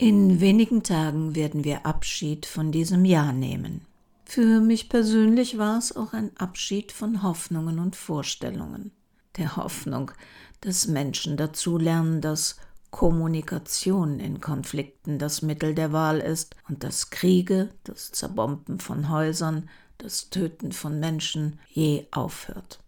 In wenigen Tagen werden wir Abschied von diesem Jahr nehmen. Für mich persönlich war es auch ein Abschied von Hoffnungen und Vorstellungen. Der Hoffnung, dass Menschen dazulernen, dass Kommunikation in Konflikten das Mittel der Wahl ist und dass Kriege, das Zerbomben von Häusern, das Töten von Menschen je aufhört.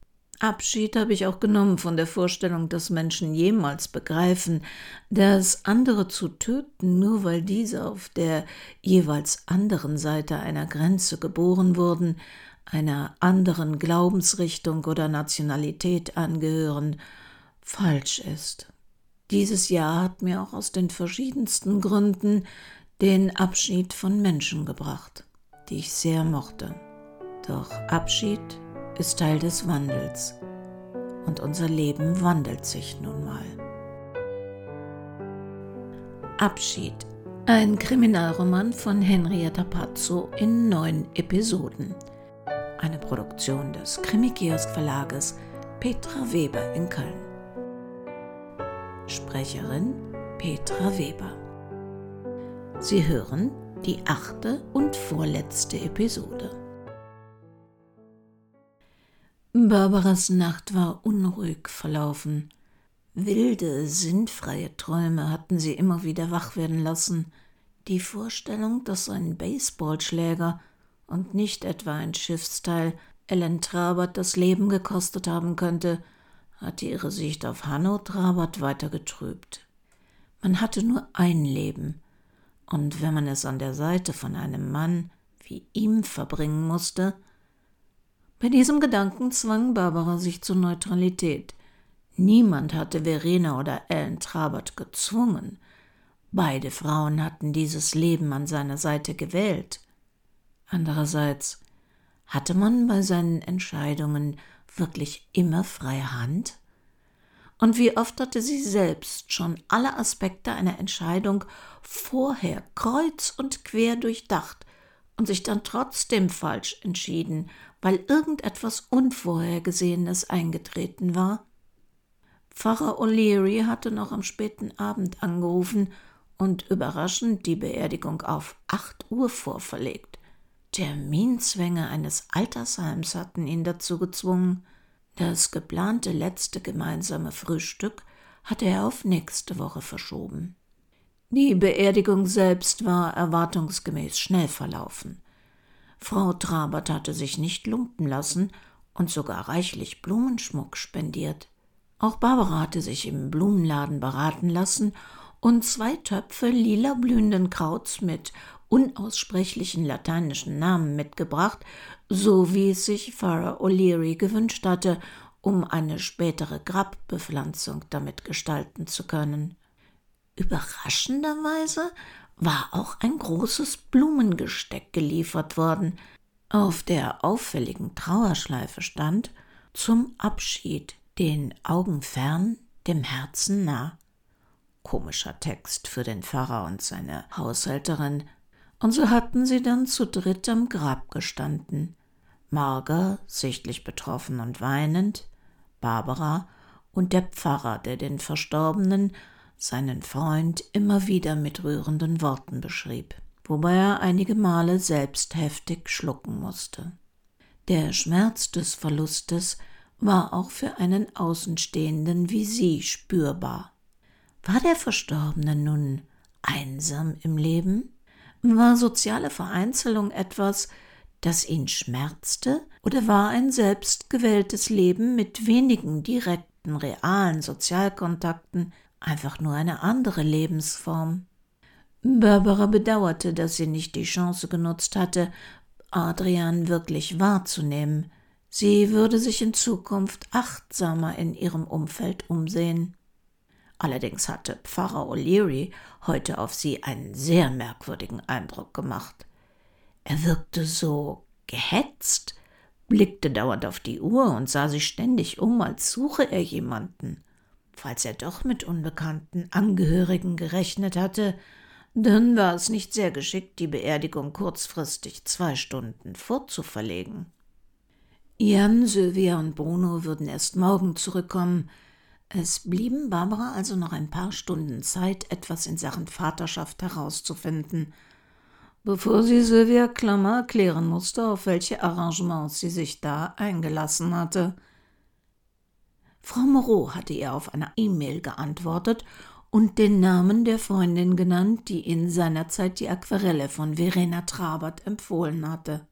Abschied habe ich auch genommen von der Vorstellung, dass Menschen jemals begreifen, dass andere zu töten, nur weil diese auf der jeweils anderen Seite einer Grenze geboren wurden, einer anderen Glaubensrichtung oder Nationalität angehören, falsch ist. Dieses Jahr hat mir auch aus den verschiedensten Gründen den Abschied von Menschen gebracht, die ich sehr mochte. Doch Abschied ist Teil des Wandels und unser Leben wandelt sich nun mal. Abschied. Ein Kriminalroman von Henrietta Pazzo in neun Episoden. Eine Produktion des Krimikiosk Verlages Petra Weber in Köln. Sprecherin Petra Weber. Sie hören die achte und vorletzte Episode. Barbaras Nacht war unruhig verlaufen. Wilde, sinnfreie Träume hatten sie immer wieder wach werden lassen. Die Vorstellung, dass ein Baseballschläger und nicht etwa ein Schiffsteil Ellen Trabert das Leben gekostet haben könnte, hatte ihre Sicht auf Hanno Trabert weiter getrübt. Man hatte nur ein Leben, und wenn man es an der Seite von einem Mann wie ihm verbringen musste, bei diesem Gedanken zwang Barbara sich zur Neutralität. Niemand hatte Verena oder Ellen Trabert gezwungen. Beide Frauen hatten dieses Leben an seiner Seite gewählt. Andererseits hatte man bei seinen Entscheidungen wirklich immer freie Hand? Und wie oft hatte sie selbst schon alle Aspekte einer Entscheidung vorher kreuz und quer durchdacht und sich dann trotzdem falsch entschieden, weil irgendetwas Unvorhergesehenes eingetreten war? Pfarrer O'Leary hatte noch am späten Abend angerufen und überraschend die Beerdigung auf acht Uhr vorverlegt. Terminzwänge eines Altersheims hatten ihn dazu gezwungen. Das geplante letzte gemeinsame Frühstück hatte er auf nächste Woche verschoben. Die Beerdigung selbst war erwartungsgemäß schnell verlaufen. Frau Trabert hatte sich nicht lumpen lassen und sogar reichlich Blumenschmuck spendiert. Auch Barbara hatte sich im Blumenladen beraten lassen und zwei Töpfe lila blühenden Krauts mit unaussprechlichen lateinischen Namen mitgebracht, so wie es sich Farah O'Leary gewünscht hatte, um eine spätere Grabbepflanzung damit gestalten zu können. Überraschenderweise war auch ein großes Blumengesteck geliefert worden, auf der auffälligen Trauerschleife stand zum Abschied, den Augen fern, dem Herzen nah. Komischer Text für den Pfarrer und seine Haushälterin, und so hatten sie dann zu dritt am Grab gestanden. Marga, sichtlich betroffen und weinend, Barbara und der Pfarrer, der den Verstorbenen, seinen Freund, immer wieder mit rührenden Worten beschrieb, wobei er einige Male selbst heftig schlucken musste. Der Schmerz des Verlustes war auch für einen Außenstehenden wie sie spürbar. War der Verstorbene nun einsam im Leben? War soziale Vereinzelung etwas, das ihn schmerzte, oder war ein selbstgewähltes Leben mit wenigen direkten, realen Sozialkontakten einfach nur eine andere Lebensform? Barbara bedauerte, dass sie nicht die Chance genutzt hatte, Adrian wirklich wahrzunehmen. Sie würde sich in Zukunft achtsamer in ihrem Umfeld umsehen. Allerdings hatte Pfarrer O'Leary heute auf sie einen sehr merkwürdigen Eindruck gemacht. Er wirkte so gehetzt, blickte dauernd auf die Uhr und sah sich ständig um, als suche er jemanden. Falls er doch mit unbekannten Angehörigen gerechnet hatte, dann war es nicht sehr geschickt, die Beerdigung kurzfristig zwei Stunden vorzuverlegen. Jan, Sylvia und Bruno würden erst morgen zurückkommen, Es blieben Barbara also noch ein paar Stunden Zeit, etwas in Sachen Vaterschaft herauszufinden, bevor sie Sylvia Klammer erklären musste, auf welche Arrangements sie sich da eingelassen hatte. Frau Moreau hatte ihr auf eine E-Mail geantwortet und den Namen der Freundin genannt, die in seiner Zeit die Aquarelle von Verena Trabert empfohlen hatte.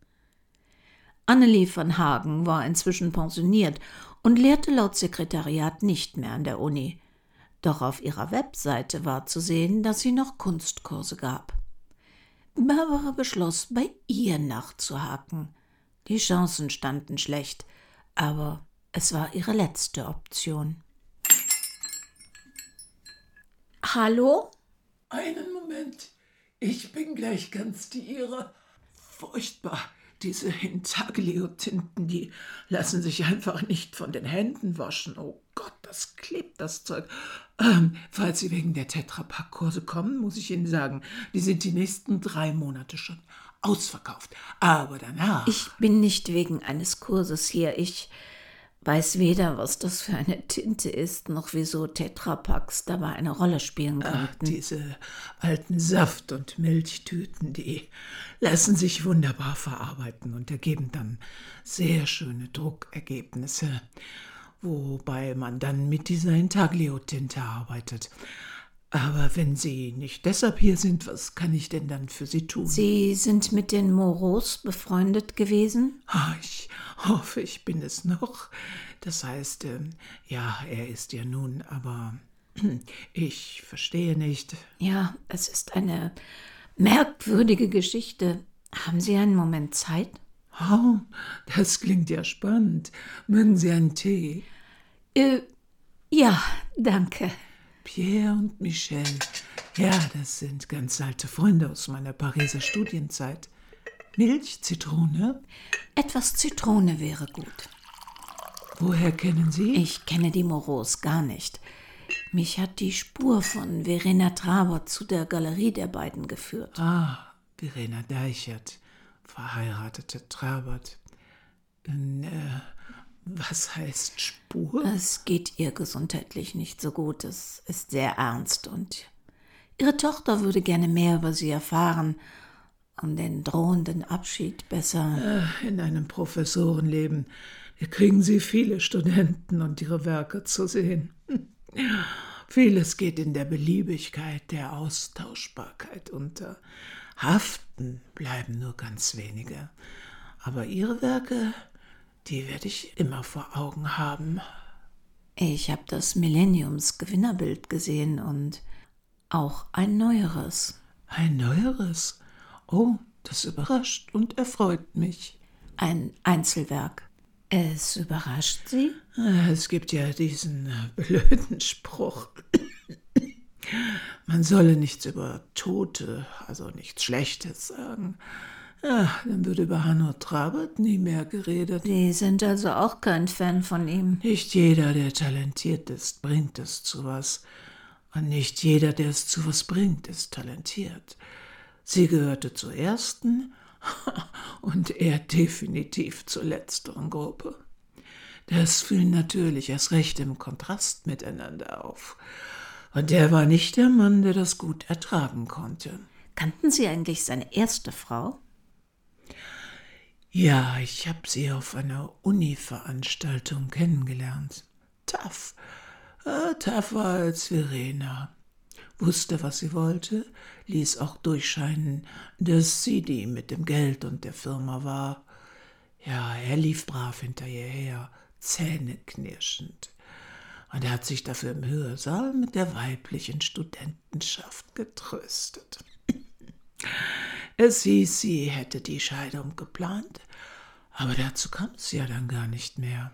Annelie van Hagen war inzwischen pensioniert und lehrte laut Sekretariat nicht mehr an der Uni. Doch auf ihrer Webseite war zu sehen, dass sie noch Kunstkurse gab. Barbara beschloss, bei ihr nachzuhaken. Die Chancen standen schlecht, aber es war ihre letzte Option. Hallo? Einen Moment. Ich bin gleich ganz die Ihre. Furchtbar. Diese Intaglio-Tinten, die lassen sich einfach nicht von den Händen waschen. Oh Gott, das klebt das Zeug. Ähm, falls Sie wegen der Tetrapack-Kurse kommen, muss ich Ihnen sagen, die sind die nächsten drei Monate schon ausverkauft. Aber danach. Ich bin nicht wegen eines Kurses hier. Ich weiß weder, was das für eine Tinte ist, noch wieso Tetrapacks dabei eine Rolle spielen könnten. Ach, diese alten Saft- und Milchtüten, die lassen sich wunderbar verarbeiten und ergeben dann sehr schöne Druckergebnisse, wobei man dann mit dieser Intaglio-Tinte arbeitet. Aber wenn Sie nicht deshalb hier sind, was kann ich denn dann für Sie tun? Sie sind mit den Moros befreundet gewesen? Ah, ich hoffe, ich bin es noch. Das heißt, äh, ja, er ist ja nun, aber ich verstehe nicht. Ja, es ist eine merkwürdige Geschichte. Haben Sie einen Moment Zeit? Oh, das klingt ja spannend. Mögen Sie einen Tee? Äh, ja, danke. Pierre und Michel. Ja, das sind ganz alte Freunde aus meiner Pariser Studienzeit. Milch, Zitrone? Etwas Zitrone wäre gut. Woher kennen Sie? Ich kenne die Moros gar nicht. Mich hat die Spur von Verena Traber zu der Galerie der beiden geführt. Ah, Verena Deichert, verheiratete Trabert. Äh, was heißt Spur? Es geht ihr gesundheitlich nicht so gut. Es ist sehr ernst und ihre Tochter würde gerne mehr über sie erfahren, um den drohenden Abschied besser. Äh, in einem Professorenleben kriegen Sie viele Studenten und ihre Werke zu sehen. Vieles geht in der Beliebigkeit, der Austauschbarkeit unter. Haften bleiben nur ganz wenige. Aber Ihre Werke die werde ich immer vor Augen haben. Ich habe das Millenniums-Gewinnerbild gesehen und auch ein neueres. Ein neueres? Oh, das überrascht und erfreut mich. Ein Einzelwerk. Es überrascht Sie? Es gibt ja diesen blöden Spruch. Man solle nichts über Tote, also nichts Schlechtes sagen. Ja, dann wird über Hanno Trabert nie mehr geredet. Sie sind also auch kein Fan von ihm. Nicht jeder, der talentiert ist, bringt es zu was. Und nicht jeder, der es zu was bringt, ist talentiert. Sie gehörte zur ersten und er definitiv zur letzteren Gruppe. Das fiel natürlich erst recht im Kontrast miteinander auf. Und der war nicht der Mann, der das gut ertragen konnte. Kannten Sie eigentlich seine erste Frau? Ja, ich habe sie auf einer Uni-Veranstaltung kennengelernt. Tough, äh, tougher als Verena. Wusste, was sie wollte, ließ auch durchscheinen, dass sie die mit dem Geld und der Firma war. Ja, er lief brav hinter ihr her, zähneknirschend. Und er hat sich dafür im Hörsaal mit der weiblichen Studentenschaft getröstet. Es hieß, sie hätte die Scheidung geplant, aber dazu kam es ja dann gar nicht mehr.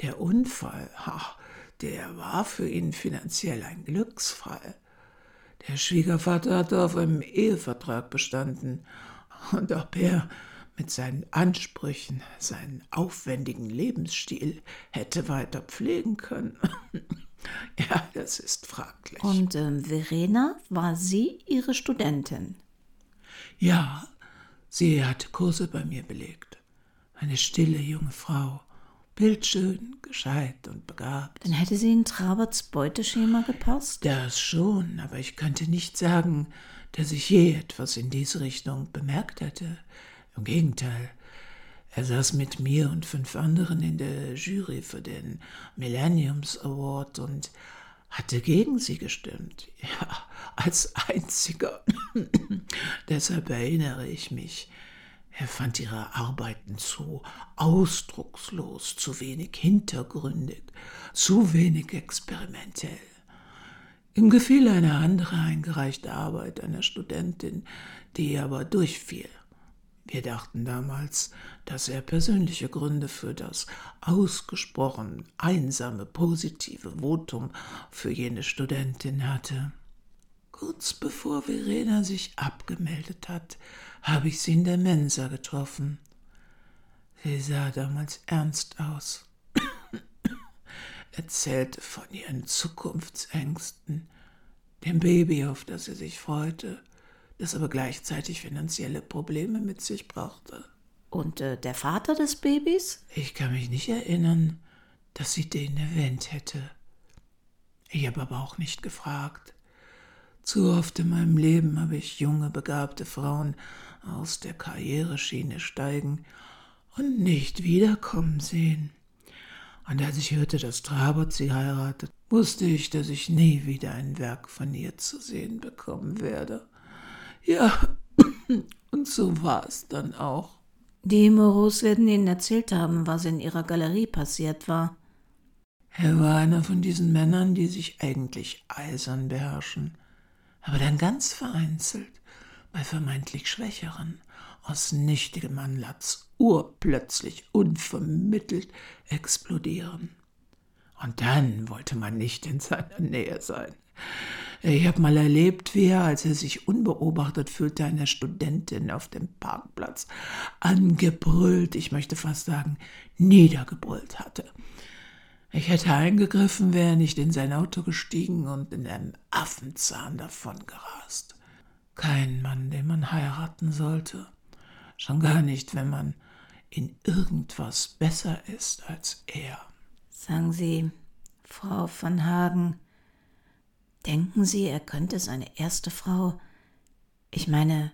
Der Unfall, ha, der war für ihn finanziell ein Glücksfall. Der Schwiegervater hatte auf einem Ehevertrag bestanden, und ob er mit seinen Ansprüchen, seinen aufwendigen Lebensstil hätte weiter pflegen können. ja, das ist fraglich. Und äh, Verena, war sie ihre Studentin? Ja, sie hatte Kurse bei mir belegt. Eine stille junge Frau, bildschön, gescheit und begabt. Dann hätte sie in Traberts Beuteschema gepasst? Das schon, aber ich könnte nicht sagen, dass ich je etwas in diese Richtung bemerkt hätte. Im Gegenteil, er saß mit mir und fünf anderen in der Jury für den Millenniums Award und hatte gegen sie gestimmt. Ja, als einziger. Deshalb erinnere ich mich. Er fand ihre Arbeiten zu ausdruckslos, zu wenig hintergründig, zu wenig experimentell. Ihm gefiel eine andere eingereichte Arbeit einer Studentin, die aber durchfiel. Wir dachten damals, dass er persönliche Gründe für das ausgesprochen einsame positive Votum für jene Studentin hatte. Kurz bevor Verena sich abgemeldet hat, habe ich sie in der Mensa getroffen. Sie sah damals ernst aus erzählte von ihren Zukunftsängsten, dem Baby, auf das sie sich freute, das aber gleichzeitig finanzielle Probleme mit sich brachte. Und äh, der Vater des Babys? Ich kann mich nicht erinnern, dass sie den erwähnt hätte. Ich habe aber auch nicht gefragt. Zu oft in meinem Leben habe ich junge, begabte Frauen aus der Karriereschiene steigen und nicht wiederkommen sehen. Und als ich hörte, dass Trabert sie heiratet, wusste ich, dass ich nie wieder ein Werk von ihr zu sehen bekommen werde. Ja, und so war es dann auch. Die Moros werden Ihnen erzählt haben, was in Ihrer Galerie passiert war. Er war einer von diesen Männern, die sich eigentlich eisern beherrschen, aber dann ganz vereinzelt bei vermeintlich Schwächeren aus nichtigem Anlatz urplötzlich unvermittelt explodieren. Und dann wollte man nicht in seiner Nähe sein. Ich habe mal erlebt, wie er, als er sich unbeobachtet fühlte, eine Studentin auf dem Parkplatz angebrüllt, ich möchte fast sagen, niedergebrüllt hatte. Ich hätte eingegriffen, wäre nicht in sein Auto gestiegen und in einem Affenzahn davon gerast. Kein Mann, den man heiraten sollte. Schon gar nicht, wenn man in irgendwas besser ist als er. Sagen Sie, Frau von Hagen, denken Sie, er könnte seine erste Frau. Ich meine,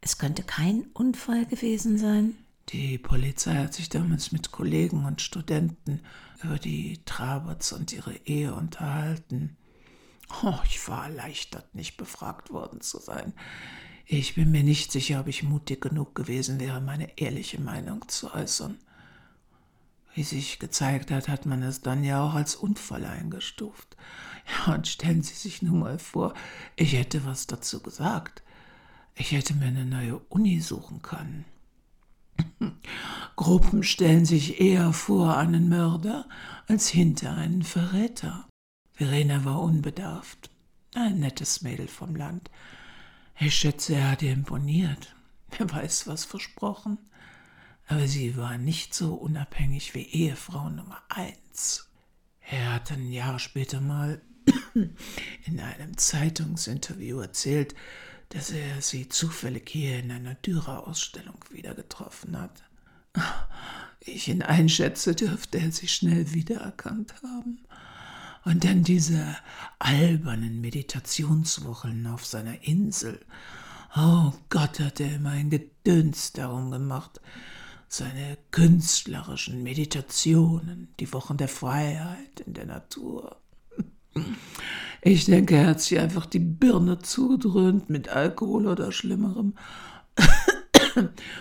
es könnte kein Unfall gewesen sein? Die Polizei hat sich damals mit Kollegen und Studenten über die Traberts und ihre Ehe unterhalten. Oh, ich war erleichtert, nicht befragt worden zu sein. Ich bin mir nicht sicher, ob ich mutig genug gewesen wäre, meine ehrliche Meinung zu äußern. Wie sich gezeigt hat, hat man es dann ja auch als Unfall eingestuft. Ja, und stellen Sie sich nun mal vor, ich hätte was dazu gesagt. Ich hätte mir eine neue Uni suchen können. Gruppen stellen sich eher vor einen Mörder als hinter einen Verräter. Verena war unbedarft, ein nettes Mädel vom Land, ich schätze, er hat ihr imponiert. Wer weiß, was versprochen. Aber sie war nicht so unabhängig wie Ehefrau Nummer eins. Er hat ein Jahr später mal in einem Zeitungsinterview erzählt, dass er sie zufällig hier in einer Dürer-Ausstellung wieder getroffen hat. Ich ihn einschätze, dürfte er sie schnell wiedererkannt haben. Und dann diese albernen Meditationswochen auf seiner Insel. Oh Gott, hat er immer ein Gedöns darum gemacht. Seine künstlerischen Meditationen, die Wochen der Freiheit in der Natur. Ich denke, er hat sich einfach die Birne zugedröhnt mit Alkohol oder Schlimmerem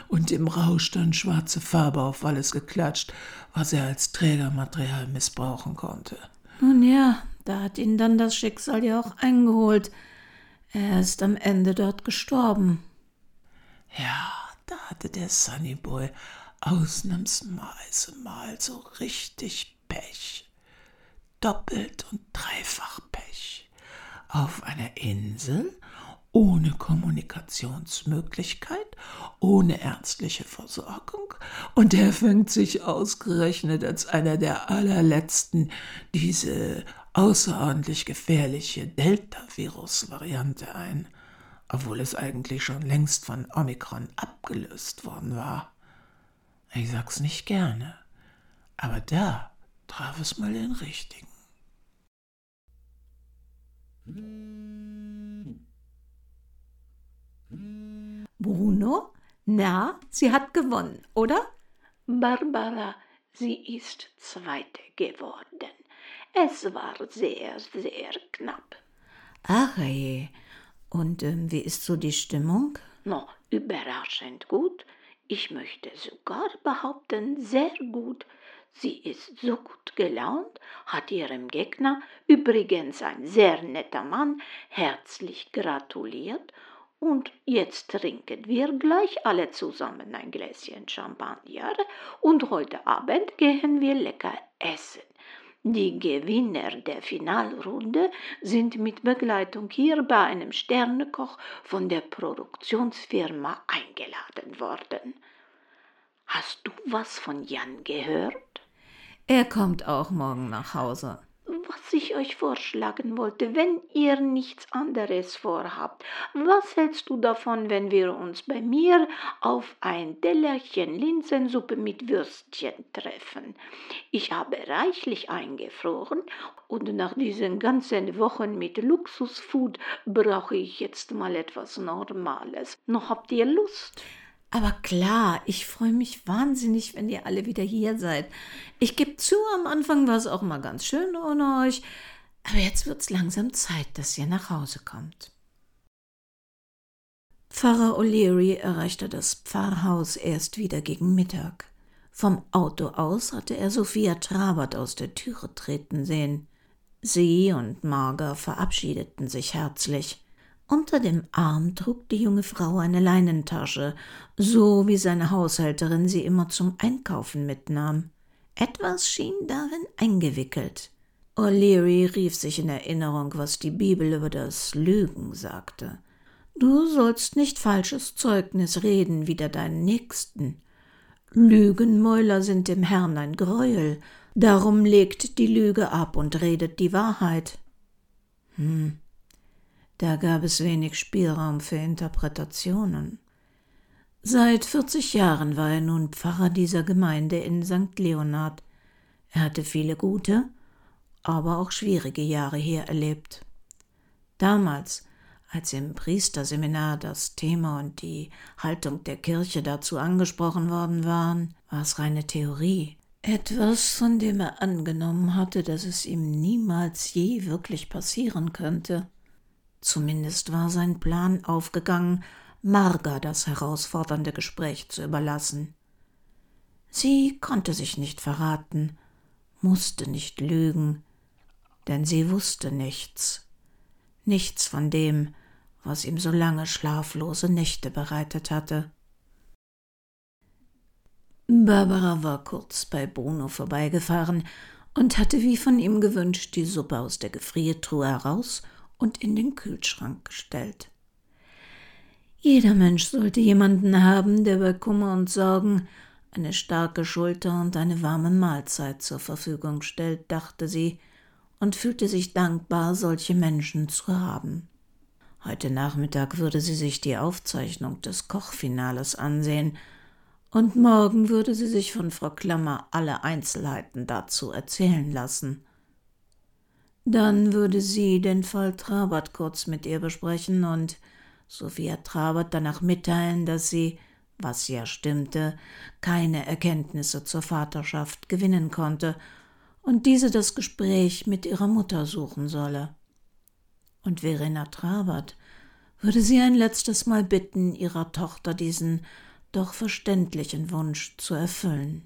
und im Rausch dann schwarze Farbe auf alles geklatscht, was er als Trägermaterial missbrauchen konnte. Nun ja, da hat ihn dann das Schicksal ja auch eingeholt. Er ist am Ende dort gestorben. Ja, da hatte der Sunny Boy ausnahmsweise mal so richtig Pech. Doppelt und dreifach Pech. Auf einer Insel ohne Kommunikationsmöglichkeit, ohne ärztliche Versorgung, und er fängt sich ausgerechnet als einer der allerletzten diese außerordentlich gefährliche Delta-Virus-Variante ein, obwohl es eigentlich schon längst von Omikron abgelöst worden war. Ich sag's nicht gerne, Aber da traf es mal den richtigen. Bruno? Na, sie hat gewonnen, oder? Barbara, sie ist Zweite geworden. Es war sehr, sehr knapp. Ach je. Und ähm, wie ist so die Stimmung? No, überraschend gut. Ich möchte sogar behaupten, sehr gut. Sie ist so gut gelaunt, hat ihrem Gegner, übrigens ein sehr netter Mann, herzlich gratuliert und jetzt trinken wir gleich alle zusammen ein Gläschen Champagner und heute Abend gehen wir lecker essen. Die Gewinner der Finalrunde sind mit Begleitung hier bei einem Sternekoch von der Produktionsfirma eingeladen worden. Hast du was von Jan gehört? Er kommt auch morgen nach Hause was ich euch vorschlagen wollte, wenn ihr nichts anderes vorhabt. Was hältst du davon, wenn wir uns bei mir auf ein Tellerchen Linsensuppe mit Würstchen treffen? Ich habe reichlich eingefroren und nach diesen ganzen Wochen mit Luxusfood brauche ich jetzt mal etwas Normales. Noch habt ihr Lust? Aber klar, ich freue mich wahnsinnig, wenn ihr alle wieder hier seid. Ich gebe zu, am Anfang war es auch mal ganz schön ohne euch, aber jetzt wird's langsam Zeit, dass ihr nach Hause kommt. Pfarrer O'Leary erreichte das Pfarrhaus erst wieder gegen Mittag. Vom Auto aus hatte er Sophia Trabert aus der Türe treten sehen. Sie und Marga verabschiedeten sich herzlich. Unter dem Arm trug die junge Frau eine Leinentasche, so wie seine Haushälterin sie immer zum Einkaufen mitnahm. Etwas schien darin eingewickelt. O'Leary rief sich in Erinnerung, was die Bibel über das Lügen sagte. Du sollst nicht falsches Zeugnis reden wider deinen Nächsten. Lügenmäuler sind dem Herrn ein Greuel, darum legt die Lüge ab und redet die Wahrheit. Hm, da gab es wenig Spielraum für Interpretationen. Seit vierzig Jahren war er nun Pfarrer dieser Gemeinde in St. Leonhard. Er hatte viele gute, aber auch schwierige Jahre hier erlebt. Damals, als im Priesterseminar das Thema und die Haltung der Kirche dazu angesprochen worden waren, war es reine Theorie. Etwas, von dem er angenommen hatte, dass es ihm niemals je wirklich passieren könnte. Zumindest war sein Plan aufgegangen, Marga das herausfordernde Gespräch zu überlassen. Sie konnte sich nicht verraten, musste nicht lügen, denn sie wusste nichts, nichts von dem, was ihm so lange schlaflose Nächte bereitet hatte. Barbara war kurz bei Bruno vorbeigefahren und hatte wie von ihm gewünscht die Suppe aus der Gefriertruhe heraus und in den Kühlschrank gestellt. Jeder Mensch sollte jemanden haben, der bei Kummer und Sorgen eine starke Schulter und eine warme Mahlzeit zur Verfügung stellt, dachte sie und fühlte sich dankbar, solche Menschen zu haben. Heute Nachmittag würde sie sich die Aufzeichnung des Kochfinales ansehen, und morgen würde sie sich von Frau Klammer alle Einzelheiten dazu erzählen lassen. Dann würde sie den Fall Trabert kurz mit ihr besprechen und Sophia Trabert danach mitteilen, dass sie, was ja stimmte, keine Erkenntnisse zur Vaterschaft gewinnen konnte und diese das Gespräch mit ihrer Mutter suchen solle. Und Verena Trabert würde sie ein letztes Mal bitten, ihrer Tochter diesen doch verständlichen Wunsch zu erfüllen.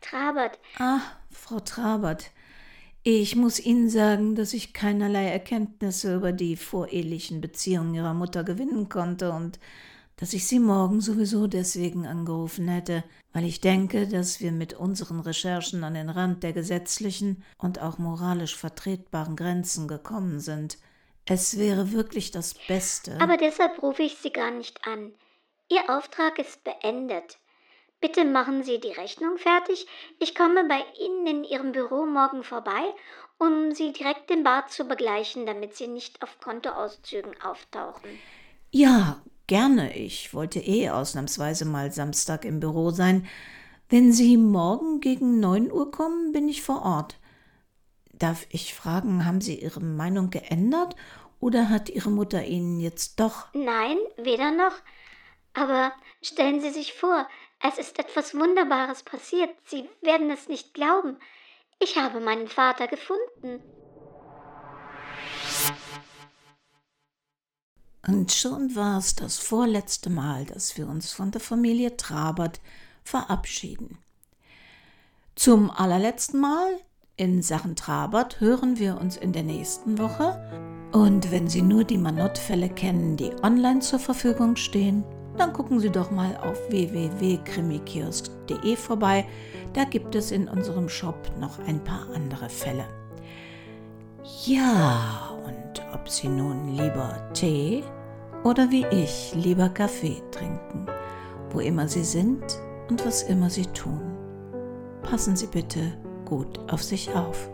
Trabert. Ah, Frau Trabert. Ich muss Ihnen sagen, dass ich keinerlei Erkenntnisse über die vorehelichen Beziehungen Ihrer Mutter gewinnen konnte und dass ich Sie morgen sowieso deswegen angerufen hätte, weil ich denke, dass wir mit unseren Recherchen an den Rand der gesetzlichen und auch moralisch vertretbaren Grenzen gekommen sind. Es wäre wirklich das Beste. Aber deshalb rufe ich Sie gar nicht an. Ihr Auftrag ist beendet. Bitte machen Sie die Rechnung fertig. Ich komme bei Ihnen in Ihrem Büro morgen vorbei, um Sie direkt im Bad zu begleichen, damit Sie nicht auf Kontoauszügen auftauchen. Ja, gerne. Ich wollte eh ausnahmsweise mal Samstag im Büro sein. Wenn Sie morgen gegen neun Uhr kommen, bin ich vor Ort. Darf ich fragen, haben Sie Ihre Meinung geändert oder hat Ihre Mutter Ihnen jetzt doch. Nein, weder noch. Aber stellen Sie sich vor, es ist etwas Wunderbares passiert. Sie werden es nicht glauben. Ich habe meinen Vater gefunden. Und schon war es das vorletzte Mal, dass wir uns von der Familie Trabert verabschieden. Zum allerletzten Mal in Sachen Trabert hören wir uns in der nächsten Woche. Und wenn Sie nur die Manott-Fälle kennen, die online zur Verfügung stehen, dann gucken Sie doch mal auf www.krimikiosk.de vorbei. Da gibt es in unserem Shop noch ein paar andere Fälle. Ja, und ob Sie nun lieber Tee oder wie ich lieber Kaffee trinken, wo immer Sie sind und was immer Sie tun. Passen Sie bitte gut auf sich auf.